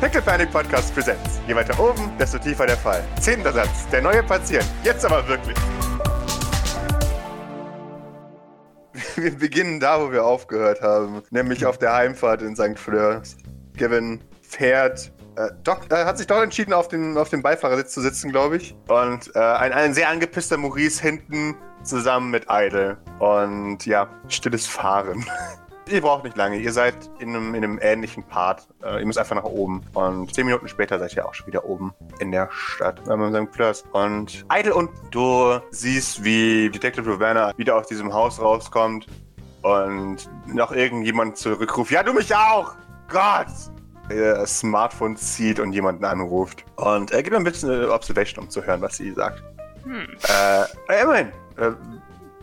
Pickle Panic Podcast Presents. Je weiter oben, desto tiefer der Fall. Zehnter Satz. Der neue Patient. Jetzt aber wirklich. Wir beginnen da, wo wir aufgehört haben. Nämlich auf der Heimfahrt in St. Fleur. Gavin fährt. Äh, Doc äh, hat sich doch entschieden, auf dem, auf dem Beifahrersitz zu sitzen, glaube ich. Und äh, ein, ein sehr angepisster Maurice hinten zusammen mit Idle. Und ja, stilles Fahren. Ihr braucht nicht lange. Ihr seid in einem, in einem ähnlichen Part. Äh, ihr müsst einfach nach oben. Und zehn Minuten später seid ihr auch schon wieder oben in der Stadt. Äh, mit seinem Plus. Und Idle und du siehst, wie Detective Ravenna wieder aus diesem Haus rauskommt. Und noch irgendjemand zurückruft. Ja, du mich auch! Gott! Ihr Smartphone zieht und jemanden anruft. Und er äh, gibt mir ein bisschen eine Observation, um zu hören, was sie sagt. Hm. Äh, immerhin. Äh,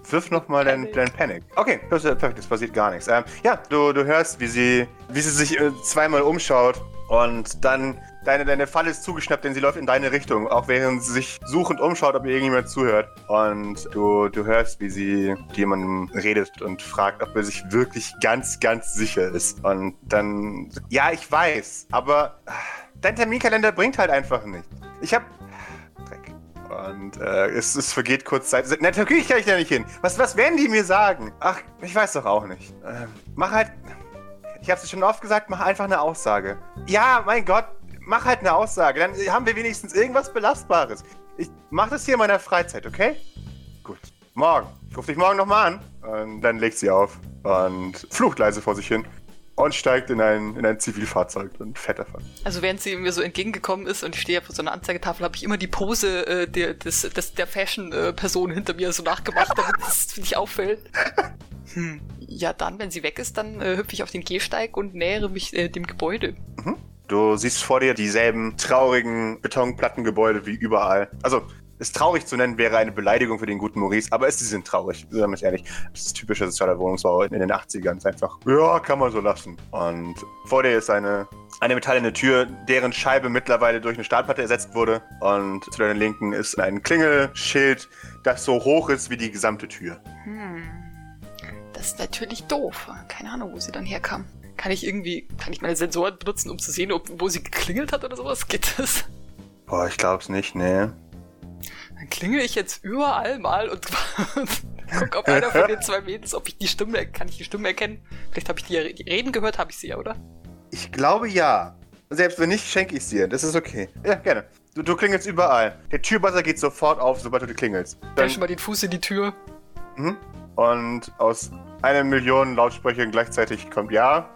Wirf nochmal dein, dein Panic. Okay, das ist perfekt, es passiert gar nichts. Ähm, ja, du, du hörst, wie sie, wie sie sich äh, zweimal umschaut und dann deine, deine Falle ist zugeschnappt, denn sie läuft in deine Richtung, auch während sie sich suchend umschaut, ob ihr irgendjemand zuhört. Und du, du hörst, wie sie jemandem redet und fragt, ob er sich wirklich ganz, ganz sicher ist. Und dann, ja, ich weiß, aber äh, dein Terminkalender bringt halt einfach nicht. Ich hab und äh, es, es, vergeht kurz Zeit. Natürlich kann ich da nicht hin. Was, was werden die mir sagen? Ach, ich weiß doch auch nicht. Ähm, mach halt. Ich hab's schon oft gesagt, mach einfach eine Aussage. Ja, mein Gott, mach halt eine Aussage. Dann haben wir wenigstens irgendwas Belastbares. Ich mach das hier in meiner Freizeit, okay? Gut. Morgen. Ich ruf dich morgen nochmal an. Und dann legt sie auf und flucht leise vor sich hin und steigt in ein, in ein Zivilfahrzeug und fährt davon. Also während sie mir so entgegengekommen ist und ich stehe vor so einer Anzeigetafel, habe ich immer die Pose äh, der, des, des, der Fashion-Person äh, hinter mir so nachgemacht, damit es nicht auffällt. Hm. Ja, dann, wenn sie weg ist, dann äh, hüpfe ich auf den Gehsteig und nähere mich äh, dem Gebäude. Mhm. Du siehst vor dir dieselben traurigen Betonplattengebäude wie überall. Also es traurig zu nennen wäre eine Beleidigung für den guten Maurice, aber es, sie sind traurig, sagen wir es ehrlich. Das ist typischer sozialer Wohnungsbau in den 80ern. Es ist einfach, ja, kann man so lassen. Und vor dir ist eine, eine metallene Tür, deren Scheibe mittlerweile durch eine Stahlplatte ersetzt wurde. Und zu deiner Linken ist ein Klingelschild, das so hoch ist wie die gesamte Tür. Hm. Das ist natürlich doof. Keine Ahnung, wo sie dann herkam. Kann ich irgendwie, kann ich meine Sensoren benutzen, um zu sehen, ob, wo sie geklingelt hat oder sowas? Geht das? Boah, ich glaub's nicht, nee. Klingel ich jetzt überall mal und guck, ob einer von den zwei Mädels, ob ich die Stimme, kann ich die Stimme erkennen? Vielleicht habe ich die, die, Reden gehört, habe ich sie ja, oder? Ich glaube ja. Selbst wenn nicht, schenke ich sie dir. Das ist okay. Ja, gerne. Du, du klingelst überall. Der Türbuzzer geht sofort auf, sobald du klingelst. Dann schon mal den Fuß in die Tür. Mhm. Und aus einer Million Lautsprechern gleichzeitig kommt ja.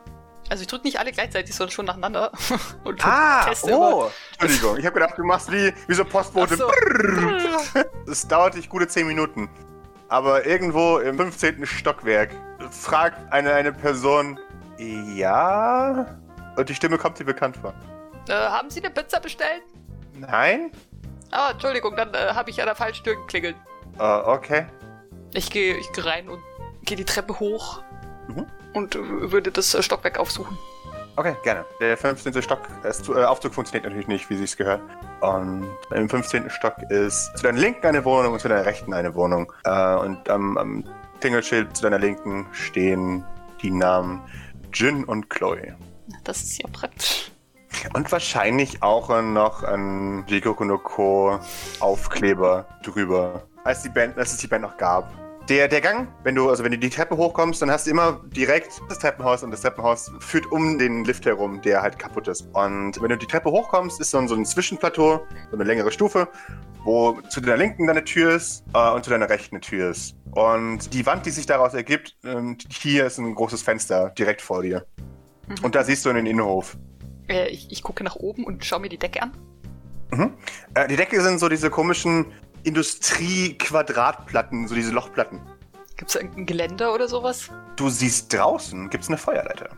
Also ich drücke nicht alle gleichzeitig, sondern schon nacheinander. Und ah, teste oh, immer. Entschuldigung. Ich habe gedacht, du machst wie, wie so Postbote. So. Es dauert dich gute 10 Minuten. Aber irgendwo im 15. Stockwerk fragt eine, eine Person, ja? Und die Stimme kommt dir bekannt vor. Äh, haben Sie eine Pizza bestellt? Nein. Ah, Entschuldigung, dann äh, habe ich an der falschen Tür geklingelt. Uh, okay. Ich gehe ich geh rein und gehe die Treppe hoch. Mhm und würde das äh, Stockwerk aufsuchen. Okay, gerne. Der 15. Stock, der äh, Aufzug funktioniert natürlich nicht, wie sie es gehört. Und im 15. Stock ist zu deiner Linken eine Wohnung und zu deiner Rechten eine Wohnung. Äh, und am, am Klingelschild zu deiner Linken stehen die Namen Jin und Chloe. Das ist ja praktisch. Und wahrscheinlich auch noch ein Jigoku no Ko Aufkleber drüber, als, die Band, als es die Band noch gab. Der, der Gang, wenn du, also wenn du die Treppe hochkommst, dann hast du immer direkt das Treppenhaus und das Treppenhaus führt um den Lift herum, der halt kaputt ist. Und wenn du die Treppe hochkommst, ist dann so ein Zwischenplateau, so eine längere Stufe, wo zu deiner linken deine Tür ist äh, und zu deiner rechten eine Tür ist. Und die Wand, die sich daraus ergibt, äh, hier ist ein großes Fenster direkt vor dir. Mhm. Und da siehst du in den Innenhof. Äh, ich, ich gucke nach oben und schaue mir die Decke an. Mhm. Äh, die Decke sind so diese komischen Industrie-Quadratplatten, so diese Lochplatten. Gibt es da irgendein Geländer oder sowas? Du siehst draußen, gibt es eine Feuerleiter.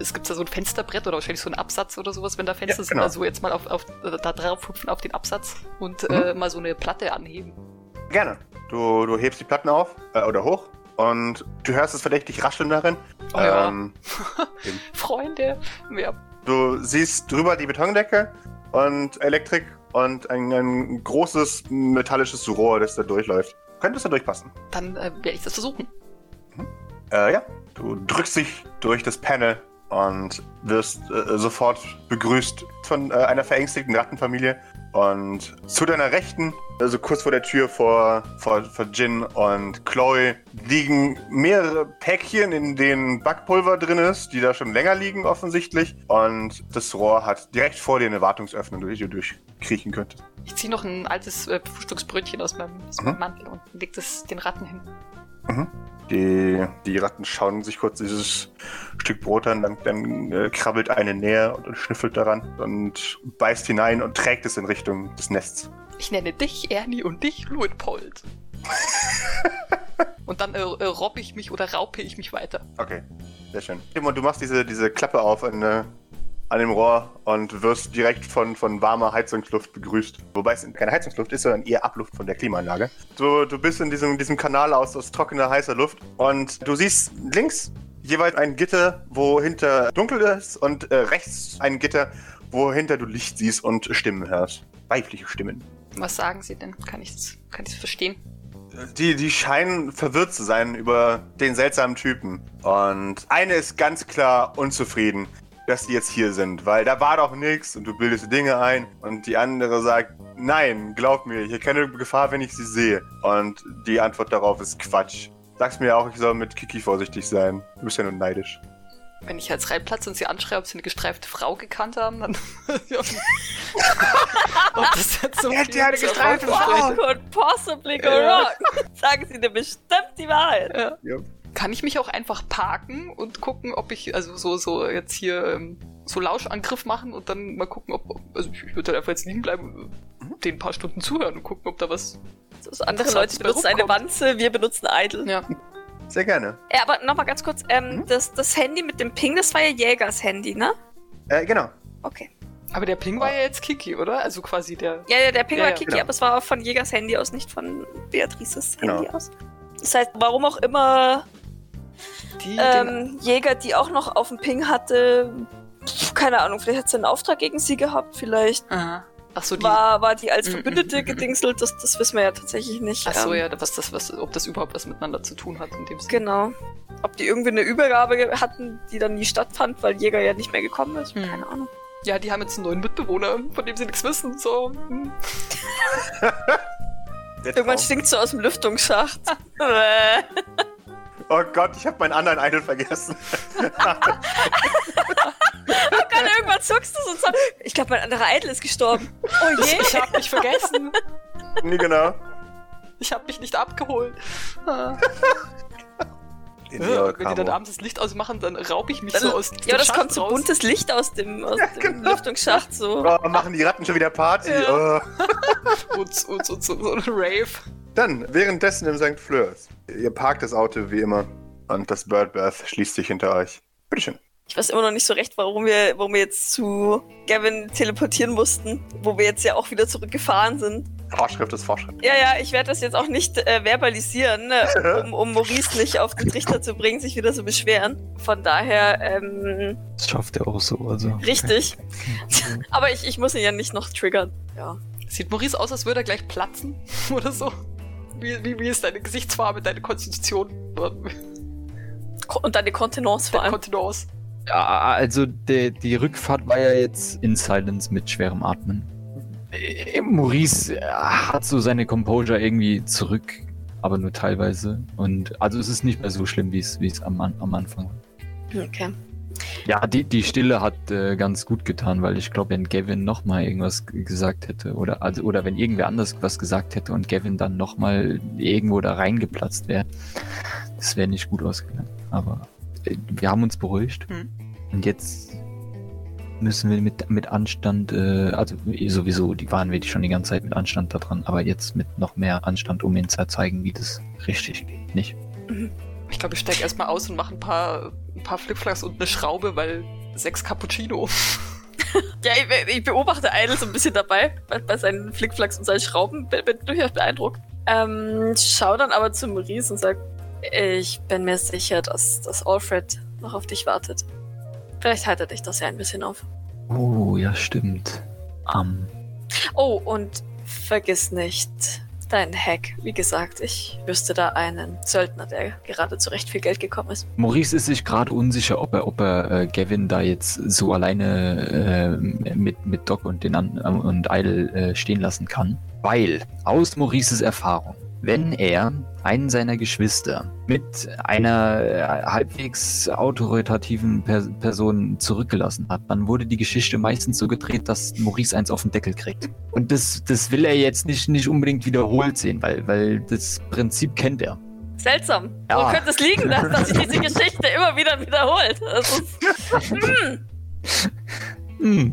Es gibt da so ein Fensterbrett oder wahrscheinlich so ein Absatz oder sowas, wenn da Fenster ja, genau. sind. Also jetzt mal auf, auf, da drauf hüpfen auf den Absatz und mhm. äh, mal so eine Platte anheben. Gerne. Du, du hebst die Platten auf äh, oder hoch und du hörst es verdächtig rascheln darin. Oh ähm, ja. Freunde. Ja. Du siehst drüber die Betondecke und Elektrik und ein, ein großes metallisches Rohr, das da durchläuft. Könnte es da durchpassen? Dann äh, werde ich das versuchen. Mhm. Äh, ja, du drückst dich durch das Panel und wirst äh, sofort begrüßt von äh, einer verängstigten Rattenfamilie. Und zu deiner Rechten, also kurz vor der Tür vor, vor, vor Jin und Chloe, liegen mehrere Päckchen, in denen Backpulver drin ist, die da schon länger liegen offensichtlich. Und das Rohr hat direkt vor dir eine Wartungsöffnung, durch die du durchkriechen könntest. Ich ziehe noch ein altes äh, Frühstücksbrötchen aus meinem, aus meinem Mantel und leg das den Ratten hin. Mhm. Die, die Ratten schauen sich kurz dieses Stück Brot an, dann, dann äh, krabbelt eine näher und, und schnüffelt daran und beißt hinein und trägt es in Richtung des Nests. Ich nenne dich Ernie und dich Luitpold. und dann äh, äh, robbe ich mich oder raupe ich mich weiter. Okay, sehr schön. Timon, du machst diese, diese Klappe auf an, äh, an dem Rohr und wirst direkt von, von warmer Heizungsluft begrüßt. Wobei es keine Heizungsluft ist, sondern eher Abluft von der Klimaanlage. Du, du bist in diesem, diesem Kanal aus, aus trockener, heißer Luft und du siehst links jeweils ein Gitter, wo hinter dunkel ist und äh, rechts ein Gitter, wo hinter du Licht siehst und Stimmen hörst. Weibliche Stimmen. Was sagen Sie denn? Kann ich es kann ich's verstehen? Die, die scheinen verwirrt zu sein über den seltsamen Typen. Und eine ist ganz klar unzufrieden, dass die jetzt hier sind, weil da war doch nichts und du bildest Dinge ein. Und die andere sagt, nein, glaub mir, ich erkenne Gefahr, wenn ich sie sehe. Und die Antwort darauf ist Quatsch. Sag's mir auch, ich soll mit Kiki vorsichtig sein. Du bist ja nur neidisch. Wenn ich jetzt reinplatze und sie anschreibe, ob sie eine gestreifte Frau gekannt haben, dann. ob das jetzt so hat viel ja eine gestreifte Frau. Could possibly go Ja. wrong. Sagen Sie dir bestimmt die Wahrheit. Ja. Ja. Kann ich mich auch einfach parken und gucken, ob ich, also so, so jetzt hier ähm, so Lauschangriff machen und dann mal gucken, ob, also ich, ich würde halt einfach jetzt liegen bleiben, Mhm. den ein paar Stunden zuhören und gucken, ob da was. Das andere Leute benutzen eine. Wanze, wir benutzen Idle. Ja. Sehr gerne. Ja, aber nochmal ganz kurz, ähm, Mhm. das, das Handy mit dem Ping, das war ja Jägers Handy, ne? Äh, genau. Okay. Aber der Ping war ja jetzt Kiki, oder? Also quasi der. Ja, ja, der Ping Ja, war ja, Kiki, genau. aber es war von Jägers Handy aus, nicht von Beatrices Genau. Handy aus. Das heißt, warum auch immer Die, ähm, Jäger, die auch noch auf dem Ping hatte, keine Ahnung, vielleicht hat sie einen Auftrag gegen sie gehabt, vielleicht Aha. Ach so, die. war, war die als Mhm, Verbündete mhm, mhm. gedingselt, das, das wissen wir ja tatsächlich nicht. Ach so, Ähm, ja, was das, was, ob das überhaupt was miteinander zu tun hat in dem Sinne. Genau. Ob die irgendwie eine Übergabe hatten, die dann nie stattfand, weil Jäger ja nicht mehr gekommen ist. Hm. Keine Ahnung. Ja, die haben jetzt einen neuen Mitbewohner, von dem sie nichts wissen. So. hm. Irgendwann stinkt so aus dem Lüftungsschacht. Oh Gott, ich habe meinen anderen Idol vergessen. Dann irgendwann zuckst du so sagst, ich glaube, mein anderer Idol ist gestorben. Oh je. Ich hab mich vergessen. nee, genau. Ich hab mich nicht abgeholt. Den Ja, wenn die dann abends das Licht ausmachen, dann raub ich mich Dann- so aus Ja, dem das Schacht kommt so raus. buntes Licht aus dem, aus dem genau. Lüftungsschacht. So. Oh, machen die Ratten schon wieder Party? Ja. Oh. Und, und, und, so, so ein Rave. Dann, währenddessen im St. Fleurs. Ihr parkt das Auto wie immer und das Birdbath schließt sich hinter euch. Bitteschön. Ich weiß immer noch nicht so recht, warum wir, warum wir jetzt zu Gavin teleportieren mussten, wo wir jetzt ja auch wieder zurückgefahren sind. Vorschrift ist Vorschrift. Ja, ja, ich werde das jetzt auch nicht äh, verbalisieren, äh, um, um Maurice nicht auf den Trichter zu bringen, sich wieder zu beschweren. Von daher, ähm, Das schafft er auch so. Also. richtig. Aber ich, ich muss ihn ja nicht noch triggern. Ja. Sieht Maurice aus, als würde er gleich platzen? Oder so? Wie, wie, wie ist deine Gesichtsfarbe, deine Konstitution? Ko- Und deine Kontenance vor allem. Kontenance? Ja, also die, die Rückfahrt war ja jetzt in Silence mit schwerem Atmen. Äh, Maurice äh, hat so seine Composure irgendwie zurück, aber nur teilweise. Und also es ist nicht mehr so schlimm, wie es wie es am, am Anfang war. Okay. Ja, die, die Stille hat äh, ganz gut getan, weil ich glaube, wenn Gavin nochmal irgendwas gesagt hätte oder also oder wenn irgendwer anders was gesagt hätte und Gavin dann nochmal irgendwo da reingeplatzt wäre, das wäre nicht gut ausgegangen. Aber äh, wir haben uns beruhigt Hm. und jetzt müssen wir mit, mit Anstand, äh, also eh sowieso, die waren wir schon die ganze Zeit mit Anstand da dran, aber jetzt mit noch mehr Anstand, um ihnen zu zeigen, wie das richtig geht, nicht? Ich glaube, ich steig erstmal aus und mache ein paar, ein paar Flipflaps und eine Schraube, weil sechs Cappuccino. Ja, ich, ich beobachte Idle so ein bisschen dabei, bei, bei seinen Flickflacks und seinen Schrauben, bin, bin durchaus beeindruckt. Ähm, schau dann aber zu Maurice und sag, ich bin mir sicher, dass, dass Alfred noch auf dich wartet. Vielleicht heitert dich das ja ein bisschen auf. Oh, ja, stimmt. Ähm, Oh, und vergiss nicht, dein Hack. Wie gesagt, ich wüsste da einen Söldner, der gerade zu recht viel Geld gekommen ist. Maurice ist sich gerade unsicher, ob er, ob er äh, Gavin da jetzt so alleine äh, mit, mit Doc und, den An und Idle äh, stehen lassen kann. Weil, aus Maurices Erfahrung, wenn er einen seiner Geschwister mit einer äh, halbwegs autoritativen per Person zurückgelassen hat, dann wurde die Geschichte meistens so gedreht, dass Maurice eins auf den Deckel kriegt. Und das, das will er jetzt nicht, nicht unbedingt wiederholt sehen, weil, weil das Prinzip kennt er. Seltsam. Ja. Wo könnte es liegen, dass, dass sich diese Geschichte immer wieder wiederholt? Das ist, hm. Hm.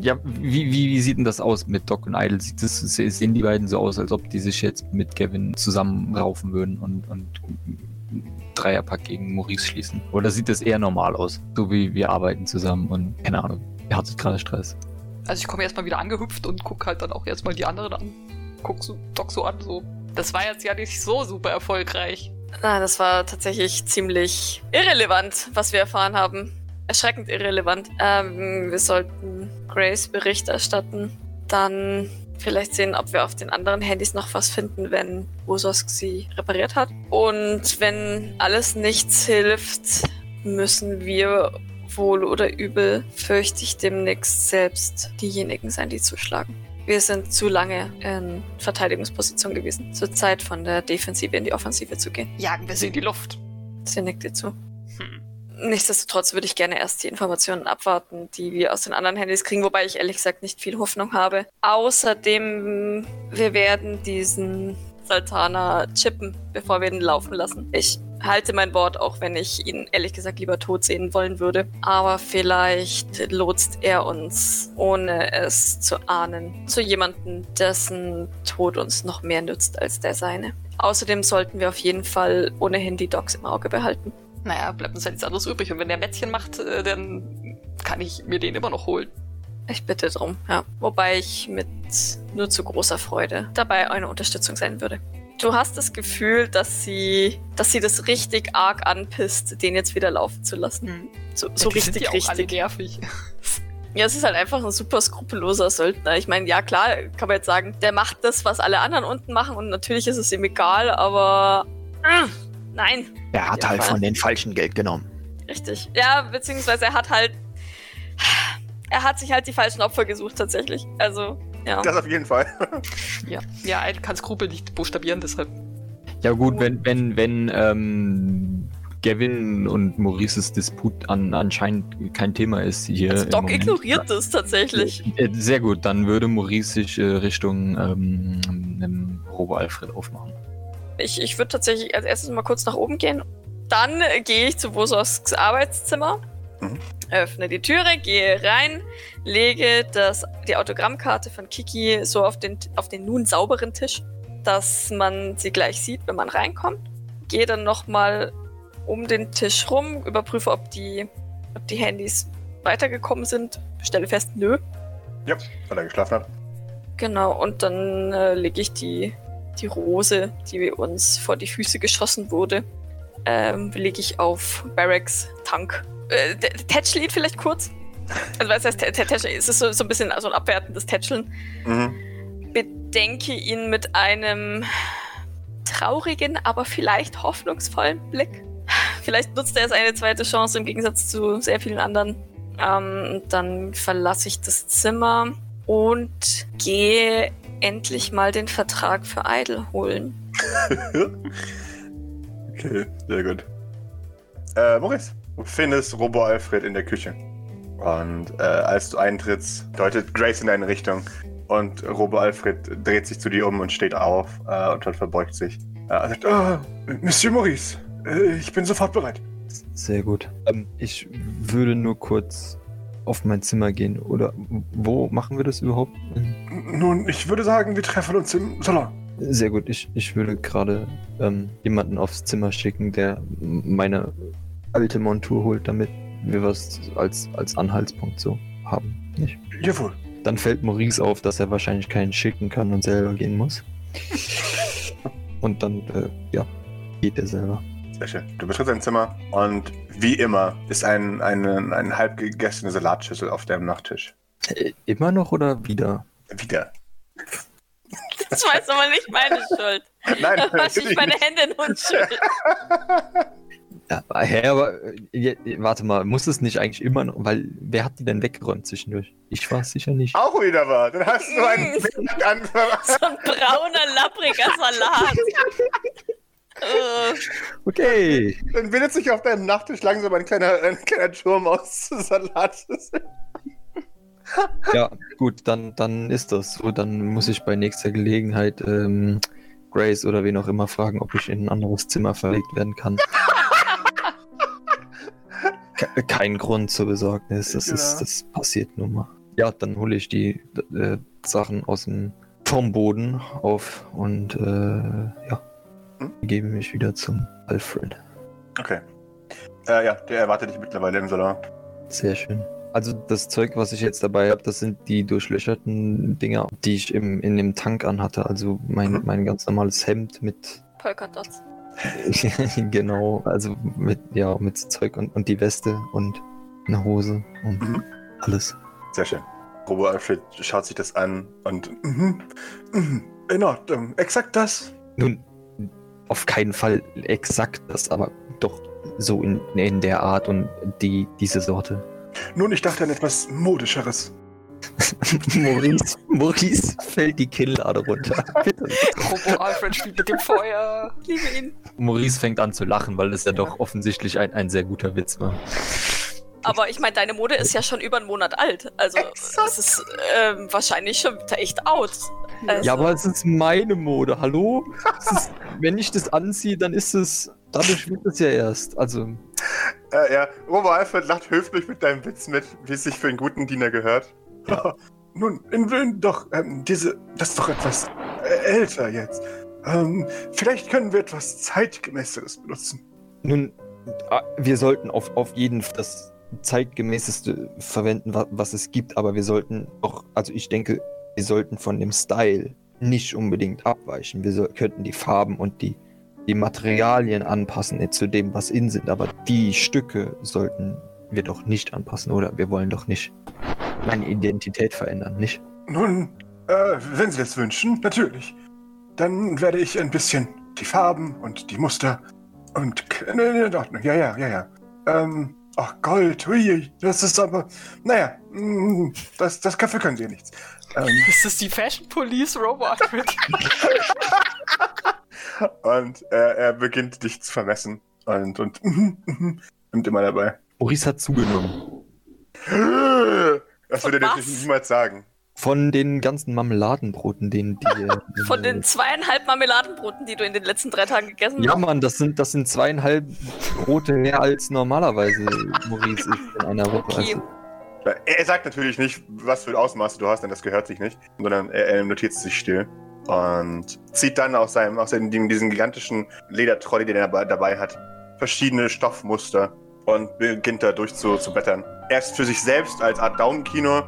Ja, wie, wie, wie sieht denn das aus mit Doc und Idle? Sieht das, se- sehen die beiden so aus, als ob die sich jetzt mit Gavin zusammenraufen würden und, und einen Dreierpack gegen Maurice schließen? Oder sieht das eher normal aus? So wie wir arbeiten zusammen und keine Ahnung, er hat gerade Stress. Also ich komme erstmal wieder angehüpft und guck halt dann auch erstmal die anderen an. Guck so, Doc so an, so. Das war jetzt ja nicht so super erfolgreich. Nein, das war tatsächlich ziemlich irrelevant, was wir erfahren haben. Erschreckend irrelevant. Ähm, wir sollten Grace Bericht erstatten. Dann vielleicht sehen, ob wir auf den anderen Handys noch was finden, wenn Usosk sie repariert hat. Und wenn alles nichts hilft, müssen wir wohl oder übel, fürchte ich demnächst selbst diejenigen sein, die zuschlagen. Wir sind zu lange in Verteidigungsposition gewesen. Zur Zeit von der Defensive in die Offensive zu gehen. Jagen wir sie in die Luft. Sie nickt dir zu. Nichtsdestotrotz würde ich gerne erst die Informationen abwarten, die wir aus den anderen Handys kriegen, wobei ich ehrlich gesagt nicht viel Hoffnung habe. Außerdem, wir werden diesen Saltana chippen, bevor wir ihn laufen lassen. Ich halte mein Wort, auch wenn ich ihn ehrlich gesagt lieber tot sehen wollen würde. Aber vielleicht lotst er uns, ohne es zu ahnen, zu jemandem, dessen Tod uns noch mehr nützt als der seine. Außerdem sollten wir auf jeden Fall ohnehin die Docs im Auge behalten. Naja, bleibt uns halt nichts anderes übrig. Und wenn der Mätzchen macht, äh, dann kann ich mir den immer noch holen. Ich bitte drum, ja. Wobei ich mit nur zu großer Freude dabei eine Unterstützung sein würde. Du hast das Gefühl, dass sie, dass sie das richtig arg anpisst, den jetzt wieder laufen zu lassen. So, so Die sind richtig, ja auch alle richtig. nervig. Ja, es ist halt einfach ein super skrupelloser Söldner. Ich meine, ja klar, kann man jetzt sagen, der macht das, was alle anderen unten machen und natürlich ist es ihm egal, aber ah, nein, Er hat halt voll. von den Falschen Geld genommen. richtig. Ja, beziehungsweise er hat halt, er hat sich halt die falschen Opfer gesucht tatsächlich. Also ja. Das auf jeden Fall. Ja, ja, er kann Skrupel nicht buchstabieren, deshalb. Ja gut, wenn, wenn, wenn ähm, Gavin und Maurices Disput an, anscheinend kein Thema ist hier. Also Doc Moment. ignoriert das tatsächlich. Äh, Sehr gut, dann würde Maurice sich äh, Richtung ähm, Robo Alfred aufmachen. Ich, ich würde tatsächlich als erstes mal kurz nach oben gehen. Dann äh, gehe ich zu Wososks Arbeitszimmer, Mhm. öffne die Türe, gehe rein, lege das, die Autogrammkarte von Kiki so auf den, auf den nun sauberen Tisch, dass man sie gleich sieht, wenn man reinkommt. Gehe dann nochmal um den Tisch rum, überprüfe, ob die, ob die Handys weitergekommen sind. Stelle fest, nö. ja, weil er geschlafen hat. Genau, und dann äh, lege ich die, die Rose, die uns vor die Füße geschossen wurde, ähm, lege ich auf Barracks Tank. Äh, t- Tätschlied vielleicht kurz? Also was heißt Tä- Tä- Tätscheln? Es ist so, so ein bisschen so ein abwertendes Tätscheln. Mhm. Bedenke ihn mit einem traurigen, aber vielleicht hoffnungsvollen Blick. Vielleicht nutzt er es eine zweite Chance im Gegensatz zu sehr vielen anderen. Ähm, dann verlasse ich das Zimmer und gehe endlich mal den Vertrag für Idle holen. okay, sehr gut. Äh, Maurice, du findest Robo Alfred in der Küche. Und äh, als du eintrittst, deutet Grace in deine Richtung. Und Robo Alfred dreht sich zu dir um und steht auf äh, und dann verbeugt sich. Äh, er sagt, ah, Monsieur Maurice, äh, ich bin sofort bereit. Sehr gut. Ähm, ich würde nur kurz auf mein Zimmer gehen. Oder wo machen wir das überhaupt? Nun, ich würde sagen, wir treffen uns im Salon. Sehr gut. Ich, ich würde gerade ähm, jemanden aufs Zimmer schicken, der meine alte Montur holt, damit wir was als, als Anhaltspunkt so haben. Nicht? Jawohl. Dann fällt Maurice auf, dass er wahrscheinlich keinen schicken kann und selber gehen muss. Und dann, äh, ja, geht er selber. Sehr schön. Du betrittst dein Zimmer und wie immer ist ein, eine, eine halb gegessene Salatschüssel auf deinem Nachttisch. Äh, immer noch oder wieder? Wieder. Das war jetzt aber nicht meine Schuld. Nein, Da wasche ich meine nicht. Hände in Unschuld. Ja, hä, aber äh, je- warte mal, muss es nicht eigentlich immer noch, weil wer hat die denn weggeräumt zwischendurch? Ich war es sicher nicht. Auch wieder wahr. Dann hast du einen Mm. Blick an. So ein brauner, lappriger Salat. Äh, Okay. Dann bildet sich auf deinem Nachttisch langsam ein kleiner, ein kleiner Turm aus Salat. Ja, gut, dann, dann ist das so. Dann muss ich bei nächster Gelegenheit ähm, Grace oder wen auch immer fragen, ob ich in ein anderes Zimmer verlegt werden kann. Ke- Kein Grund zur Besorgnis. Das, ist, Genau. das passiert nun mal. Ja, dann hole ich die äh, Sachen aus dem vom Boden auf und äh, ja, Hm? gebe mich wieder zum Alfred. Okay. Äh, ja, der erwartet dich mittlerweile im Salon. Sehr schön. Also das Zeug, was ich jetzt dabei habe, das sind die durchlöcherten Dinger, die ich im, in dem Tank anhatte. Also mein, Mhm. mein ganz normales Hemd mit Polkadots. genau, also mit ja mit Zeug und, und die Weste und eine Hose und Mhm. alles. Sehr schön. Robo Alfred schaut sich das an und. Mhm, mhm, in Ordnung. Exakt das. Nun, auf keinen Fall exakt das, aber doch so in, in der Art und die diese Sorte. Nun, ich dachte an etwas Modischeres. Maurice, Maurice fällt die Kinnlade runter. Bitte. Robo Alfred spielt mit dem Feuer. Liebe ihn. Maurice fängt an zu lachen, weil es ja doch offensichtlich ein, ein sehr guter Witz war. Aber ich meine, deine Mode ist ja schon über einen Monat alt. Also Exakt. es ist ähm, wahrscheinlich schon echt out. Also, Ja, aber es ist meine Mode, hallo? Ist, wenn ich das anziehe, dann ist es. Dadurch wird es ja erst. Also, Äh, ja, Robo Alfred lacht höflich mit deinem Witz mit, wie es sich für einen guten Diener gehört. Nun, in, in, doch, ähm, diese, das ist doch etwas äh, älter jetzt. Ähm, vielleicht können wir etwas zeitgemäßeres benutzen. nun, ah, wir sollten auf, auf jeden Fall das zeitgemäßeste verwenden, wa- was es gibt, aber wir sollten auch, also ich denke, wir sollten von dem Style nicht unbedingt abweichen. Wir soll, könnten die Farben und die, die Materialien anpassen äh, zu dem, was in sind, aber die Stücke sollten wir doch nicht anpassen, oder? Wir wollen doch nicht meine Identität verändern, nicht? Nun, äh, wenn Sie das wünschen, natürlich. Dann werde ich ein bisschen die Farben und die Muster und. ne, in Ordnung. Ja, ja, ja, ja. Ähm, ach, Gold, ui, das ist aber. Naja, mm, das, das dafür können Sie nichts. Ähm, Ist das die Fashion Police, Robo Alfred? und äh, er beginnt dich zu vermessen. Und, und, nimmt immer dabei. Maurice hat zugenommen. Das würde er natürlich niemals sagen. Von den ganzen Marmeladenbroten, den die. äh, von den zweieinhalb Marmeladenbroten, die du in den letzten drei Tagen gegessen Ja, hast. Mann, das sind, das sind zweieinhalb Brote mehr als normalerweise Maurice isst in einer Woche. Okay. Also, Er sagt natürlich nicht, was für Ausmaße du hast, denn das gehört sich nicht, sondern er, er notiert es sich still und zieht dann aus seinem, aus seinem, diesen gigantischen Ledertrolley, den er dabei, dabei hat, verschiedene Stoffmuster und beginnt da durch zu, zu blättern. Erst für sich selbst als Art Daumenkino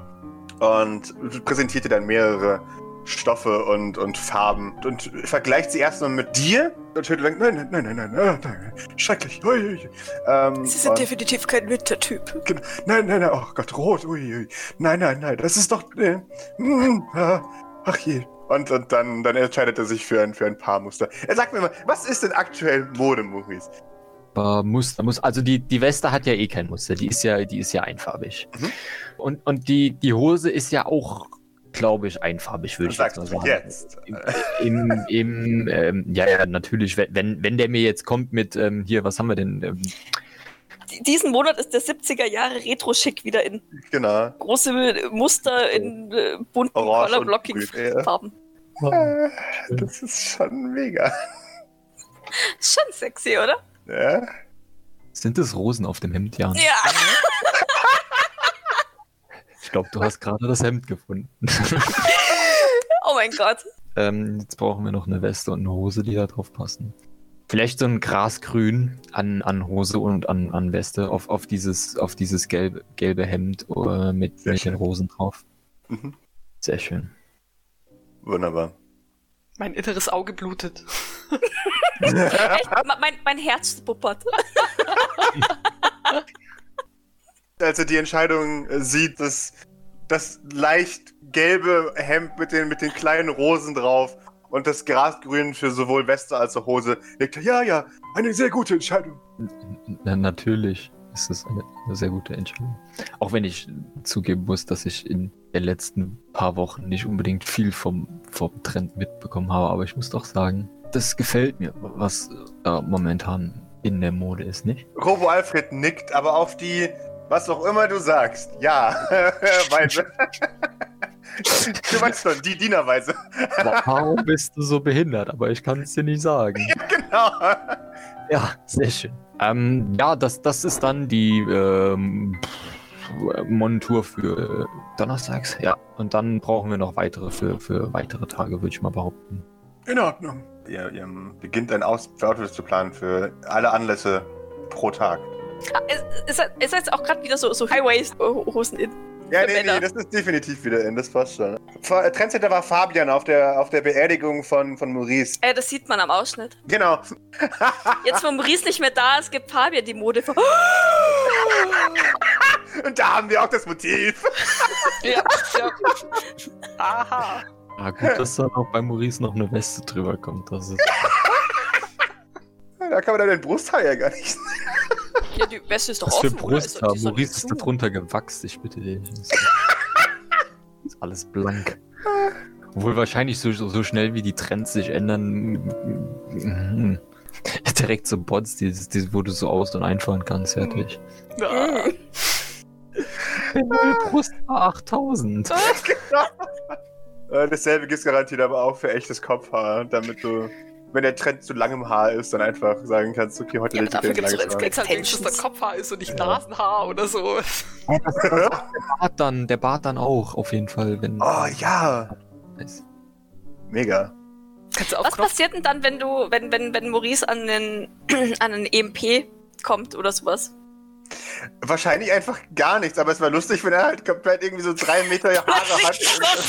und präsentiert dir dann mehrere Stoffe und, und Farben und vergleicht sie erstmal mit dir und Schüttelt denkt, nein, nein, nein, nein, nein, nein, nein, schrecklich. Ui, ui. Ähm, Sie sind und- definitiv kein netter Typ. Genau. Nein, nein, nein, oh Gott, rot, ui, ui. Nein, nein, nein, das ist doch. Äh, mm, ah, ach je. Und, und dann, dann entscheidet er sich für ein, für ein paar Muster. Er sagt mir mal, was ist denn aktuell Mode, Maurice? Aber Muster, muss, also die, die Weste hat ja eh kein Muster, die ist ja, die ist ja einfarbig. Mhm. Und, und die, die Hose ist ja auch, glaube ich, einfarbig, würde ich jetzt Sagst mal sagen. jetzt. Im, im ähm, ja, ja, natürlich, wenn- wenn, der mir jetzt kommt mit, ähm, hier, was haben wir denn? Ähm, Diesen Monat ist der 70er Jahre Retro-Schick wieder in Genau. große Muster in äh, bunten, Orange und colorblocking grün, ja. Farben. Äh, Das ist schon mega. Schon sexy, oder? Ja? sind es Rosen auf dem Hemd, Jan? Ja. Ich glaube, du hast gerade das Hemd gefunden. Oh mein Gott. ähm, jetzt brauchen wir noch eine Weste und eine Hose, die da drauf passen. Vielleicht so ein Grasgrün an, an Hose und an, an Weste auf, auf dieses, auf dieses gelbe, gelbe Hemd äh, mit, mit den. Rosen drauf. Mhm. Sehr schön. Wunderbar. Mein inneres Auge blutet. Echt, mein, mein Herz puppert. Als er die Entscheidung äh, sieht, dass das leicht gelbe Hemd mit den, mit den kleinen Rosen drauf und das Grasgrün für sowohl Weste als auch Hose. Nickt, ja, ja, eine sehr gute Entscheidung. Na, natürlich ist es eine, eine sehr gute Entscheidung. Auch wenn ich zugeben muss, dass ich in den letzten paar Wochen nicht unbedingt viel vom, vom Trend mitbekommen habe, aber ich muss doch sagen, das gefällt mir, was äh, momentan in der Mode ist, nicht? Robo Alfred nickt, aber auf die, was auch immer du sagst, ja, Weise. du meinst schon, die Dienerweise. Warum bist du so behindert? Aber ich kann es dir nicht sagen. genau. Ja, sehr schön. Ähm, ja, das, das ist dann die ähm, Montur für äh, Donnerstags. Ja, und dann brauchen wir noch weitere für, für weitere Tage, würde ich mal behaupten. In Ordnung. Ihr, ihr beginnt ein Outfits zu planen für alle Anlässe pro Tag. Ah, ist, ist, ist jetzt auch gerade wieder so, so High-Waist-Hosen in. Ja, nee, Männer. nee, das ist definitiv wieder in, das passt schon. Äh, Trendsetter war Fabian auf der, auf der Beerdigung von, von Maurice. Äh, das sieht man am Ausschnitt. Genau. Jetzt, wo Maurice nicht mehr da ist, gibt Fabian die Mode vor. Und da haben wir auch das Motiv. Ja, ja. Aha. Ah, gut, dass dann auch bei Maurice noch eine Weste drüber kommt. Das ist, Da kann man dann den Brusthaar ja gar nicht. Ja, die Weste ist doch was für offen, doch- Brusthaar. die ist Maurice ist zu. darunter gewachst, ich bitte dich. Ist, alles blank. Obwohl wahrscheinlich so, so, schnell wie die Trends sich ändern, direkt so Bots, dieses, dieses, wo du so aus- und einfahren kannst, fertig. Ja. Brusthaar 8000. Äh, Dasselbe gibt es garantiert aber auch für echtes Kopfhaar, damit du, wenn der Trend zu langem Haar ist, dann einfach sagen kannst, okay, heute Ja, lege ich dafür gibt's langes Haar. Wirklich, dass das Kopfhaar ist und nicht Nasenhaar oder so. Der Bart dann, der Bart dann auch, auf jeden Fall, wenn. Oh ja, Ist- mega. Kannst du auf Was Knopf passiert denn dann, wenn du, wenn, wenn, wenn Maurice an den, an den EMP kommt oder sowas? Wahrscheinlich einfach gar nichts, aber es war lustig, wenn er halt komplett irgendwie so drei Meter Haare hat.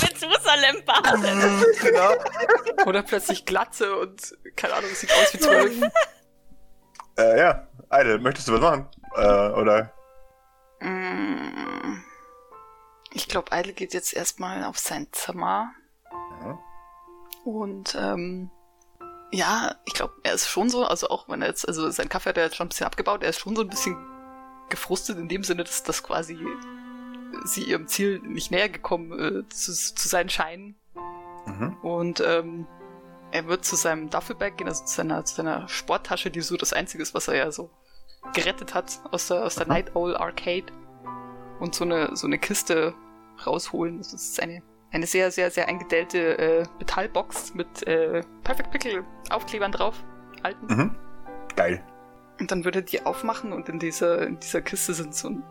Methusalem-Bart. genau. oder plötzlich Glatze und keine Ahnung, sieht aus wie zwölf. Äh, ja, Eide, möchtest du was machen? Äh, oder? Mm. Ich glaube, Eidel geht jetzt erstmal auf sein Zimmer. Ja. Und ähm, ja, ich glaube, er ist schon so, also auch wenn er jetzt, also sein Kaffee hat er jetzt schon ein bisschen abgebaut, er ist schon so ein bisschen gefrustet in dem Sinne, dass das quasi sie ihrem Ziel nicht näher gekommen äh, zu, zu seinen Scheinen. Mhm. Und ähm, er wird zu seinem Duffelbag gehen, also zu seiner, zu seiner Sporttasche, die so das Einzige ist, was er ja so gerettet hat aus der, aus der Night Owl Arcade. Und so eine, so eine Kiste rausholen. Das ist eine, eine sehr, sehr, sehr eingedellte äh, Metallbox mit äh, Perfect Pickle Aufklebern drauf. Alten. Mhm. Geil. Und dann würde er die aufmachen und in dieser, in dieser Kiste sind so ein,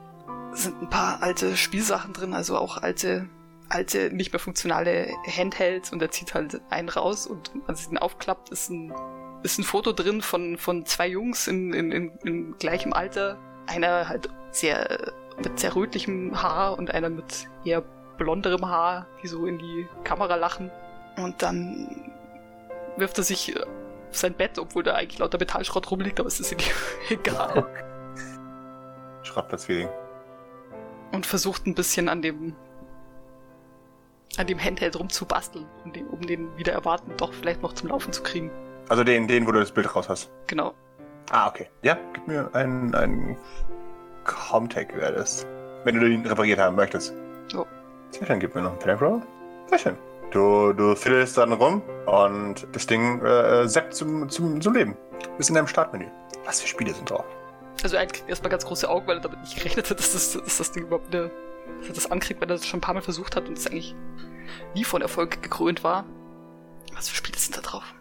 sind ein paar alte Spielsachen drin, also auch alte, alte, nicht mehr funktionale Handhelds und er zieht halt einen raus und als er den aufklappt, ist ein, ist ein Foto drin von, von zwei Jungs in, in, in, in gleichem Alter. Einer halt sehr, mit sehr rötlichem Haar und einer mit eher blonderem Haar, die so in die Kamera lachen. Und dann wirft er sich sein Bett, obwohl da eigentlich lauter Metallschrott rumliegt, aber es ist ihm egal. Schrottplatzfeeling. Und versucht ein bisschen an dem an dem Handheld rumzubasteln, um den, um den wieder erwarten, doch vielleicht noch zum Laufen zu kriegen. Also den, den, wo du das Bild raus hast. Genau. Ah, okay. Ja, gib mir einen, einen Comtech wäre das. Wenn du den repariert haben möchtest. So. Sehr schön, gib mir noch einen Panic Roll. Sehr schön. Du, du fiddelst dann rum und das Ding äh, seppt zum, zum, zum Leben. Bist in deinem Startmenü. Was für Spiele sind drauf? Also er kriegt erstmal ganz große Augen, weil er damit nicht gerechnet hat, dass das, dass das Ding überhaupt eine, dass er das ankriegt, weil er das schon ein paar Mal versucht hat und es eigentlich nie von Erfolg gekrönt war. Was für Spiele sind da drauf?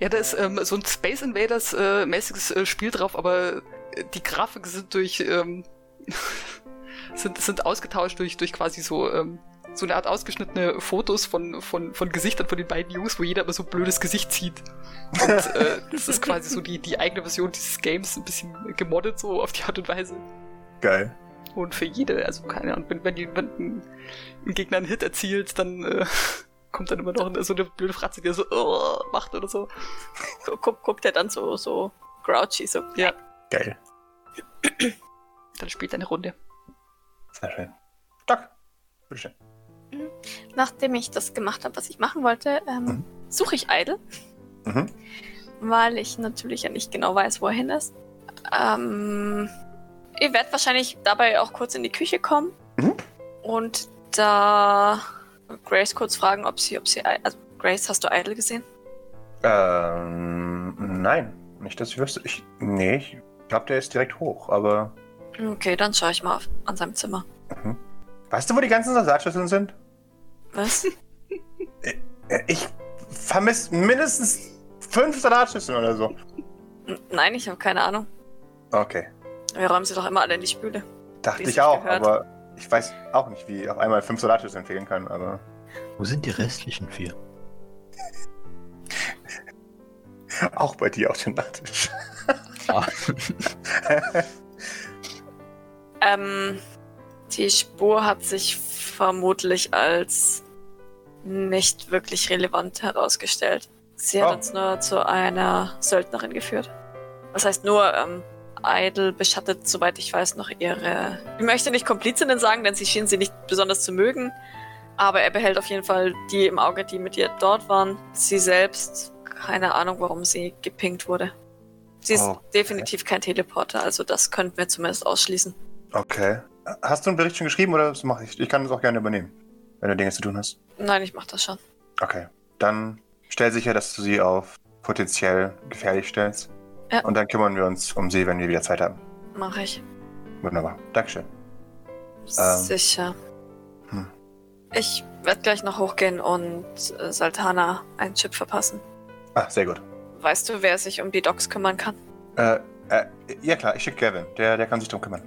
Ja, da ist ähm, so ein Space Invaders äh, mäßiges äh, Spiel drauf, aber äh, die Grafiken sind durch ähm, sind, sind ausgetauscht durch, durch quasi so ähm, so eine Art ausgeschnittene Fotos von, von, von Gesichtern von den beiden Jungs, wo jeder immer so ein blödes Gesicht zieht. Und äh, das ist quasi so die, die eigene Version dieses Games, ein bisschen gemoddet so auf die Art und Weise. Geil. Und für jede, also keine Ahnung, wenn, wenn, die, wenn ein, Gegner einen Hit erzielt, dann äh, kommt dann immer noch so eine blöde Fratze, die er so oh, macht oder so. Guck, guckt er dann so, so grouchy, so. Ja, Geil. dann spielt er eine Runde. Sehr schön. Doc, bitteschön. Nachdem ich das gemacht habe, was ich machen wollte, ähm, suche ich Idle, Mhm. weil ich natürlich ja nicht genau weiß, wo er hin ist. Ähm, ihr werdet wahrscheinlich dabei auch kurz in die Küche kommen Mhm. und da Grace kurz fragen, ob sie, ob sie, also Grace, hast du Idle gesehen? Ähm, nein. Nicht, dass ich wüsste. Ich, nee, ich glaube, der ist direkt hoch, aber. Okay, dann schaue ich mal auf, an seinem Zimmer. Weißt du, wo die ganzen Salatschüsseln sind? Was? Äh, Ich vermisse mindestens fünf Salatschüsseln oder so. Nein, ich habe keine Ahnung. Okay. Wir räumen sie doch immer alle in die Spüle. Dachte ich auch, gehört. aber ich weiß auch nicht, wie auf einmal fünf Salatschüsseln fehlen können, aber. Wo sind die restlichen vier? Auch bei dir auf dem Nachttisch. Ah. Ähm, die Spur hat sich vermutlich als nicht wirklich relevant herausgestellt. Sie hat Oh. uns nur zu einer Söldnerin geführt. Das heißt nur, ähm, Idle beschattet, soweit ich weiß, noch ihre. Ich möchte nicht Komplizinnen sagen, denn sie schien sie nicht besonders zu mögen. Aber er behält auf jeden Fall die im Auge, die mit ihr dort waren. Sie selbst, keine Ahnung, warum sie gepinkt wurde. Sie ist Oh, okay. definitiv kein Teleporter, also das könnten wir zumindest ausschließen. Okay. Hast du einen Bericht schon geschrieben oder das mache ich? Ich kann das auch gerne übernehmen, wenn du Dinge zu tun hast. Nein, ich mach das schon. Okay. Dann stell sicher, dass du sie auf potenziell gefährlich stellst. Ja. Und dann kümmern wir uns um sie, wenn wir wieder Zeit haben. Mach ich. Wunderbar. Dankeschön. Ähm. Sicher. Hm. Ich werde gleich noch hochgehen und äh, Saltana einen Chip verpassen. Ah, sehr gut. Weißt du, wer sich um die Docs kümmern kann? Äh, äh, ja klar, ich schicke Gavin. Der, der kann sich drum kümmern.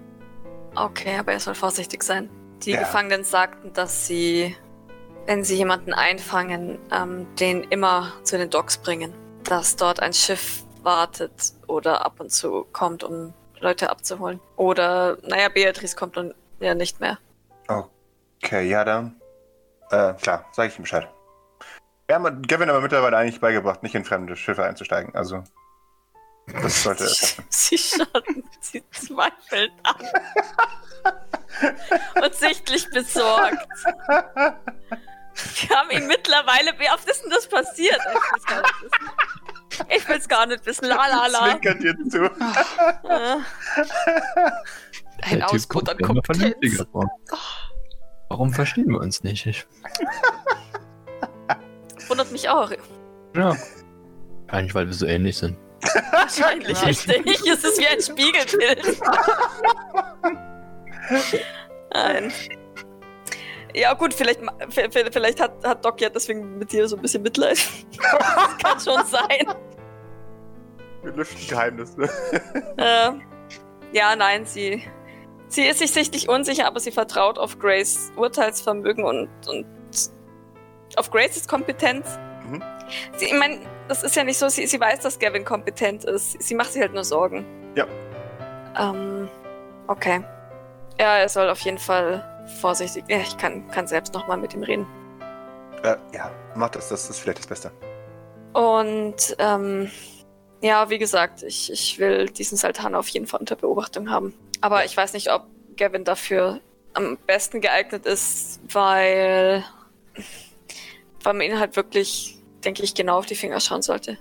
Okay, aber er soll vorsichtig sein. Die Ja. Gefangenen sagten, dass sie, wenn sie jemanden einfangen, ähm, den immer zu den Docks bringen. Dass dort ein Schiff wartet oder ab und zu kommt, um Leute abzuholen. Oder, naja, Beatrice kommt dann ja nicht mehr. Okay, ja dann. Äh, klar, sage ich ihm Bescheid. Wir haben Gavin aber mittlerweile eigentlich beigebracht, nicht in fremde Schiffe einzusteigen. Also, das sollte. Sie, sie schaut sie zweifelt an. Und sichtlich besorgt. Wir haben ihn mittlerweile. Wie oft ist denn das passiert? Ich will's gar nicht wissen. Ich will's gar nicht wissen. La la la. Zwinkert dir zu. Ein Ausbruch an Kompetenz. Warum verstehen wir uns nicht? Ich, Wundert mich auch. Ja. Eigentlich, weil wir so ähnlich sind. Wahrscheinlich Ja. richtig. Es ist wie ein Spiegelbild. Nein. Ja, gut, vielleicht, vielleicht hat, hat Doc ja deswegen mit dir so ein bisschen Mitleid. das kann schon sein. Wir lüften Geheimnisse. Äh, ja, nein, sie, sie ist sich sichtlich unsicher, aber sie vertraut auf Grace Urteilsvermögen und, und auf Graces Kompetenz. Sie, ich meine, das ist ja nicht so, sie, sie weiß, dass Gavin kompetent ist. Sie macht sich halt nur Sorgen. Ja. Ähm, okay. Ja, er soll auf jeden Fall vorsichtig. Ja, ich kann, kann selbst nochmal mit ihm reden. Äh, ja, mach das, das ist vielleicht das Beste. Und ähm, ja, wie gesagt, ich, ich will diesen Sultan auf jeden Fall unter Beobachtung haben. Aber ich weiß nicht, ob Gavin dafür am besten geeignet ist, weil, weil man ihn halt wirklich, denke ich, genau auf die Finger schauen sollte.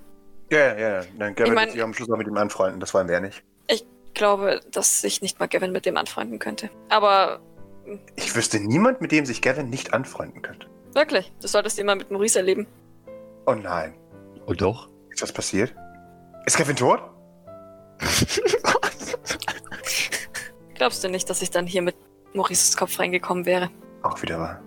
Ja, ja, ja. Dann Gavin Ich mein- wird sich am Schluss auch mit ihm anfreunden. Das wollen wir ja nicht. Ich glaube, dass sich nicht mal Gavin mit dem anfreunden könnte. Aber Ich wüsste niemand, mit dem sich Gavin nicht anfreunden könnte. wirklich, du solltest ihn mal mit Maurice erleben. Oh nein. Oh doch. Ist was passiert? Ist Gavin tot? Glaubst du nicht, dass ich dann hier mit Maurices Kopf reingekommen wäre? Auch wieder wahr.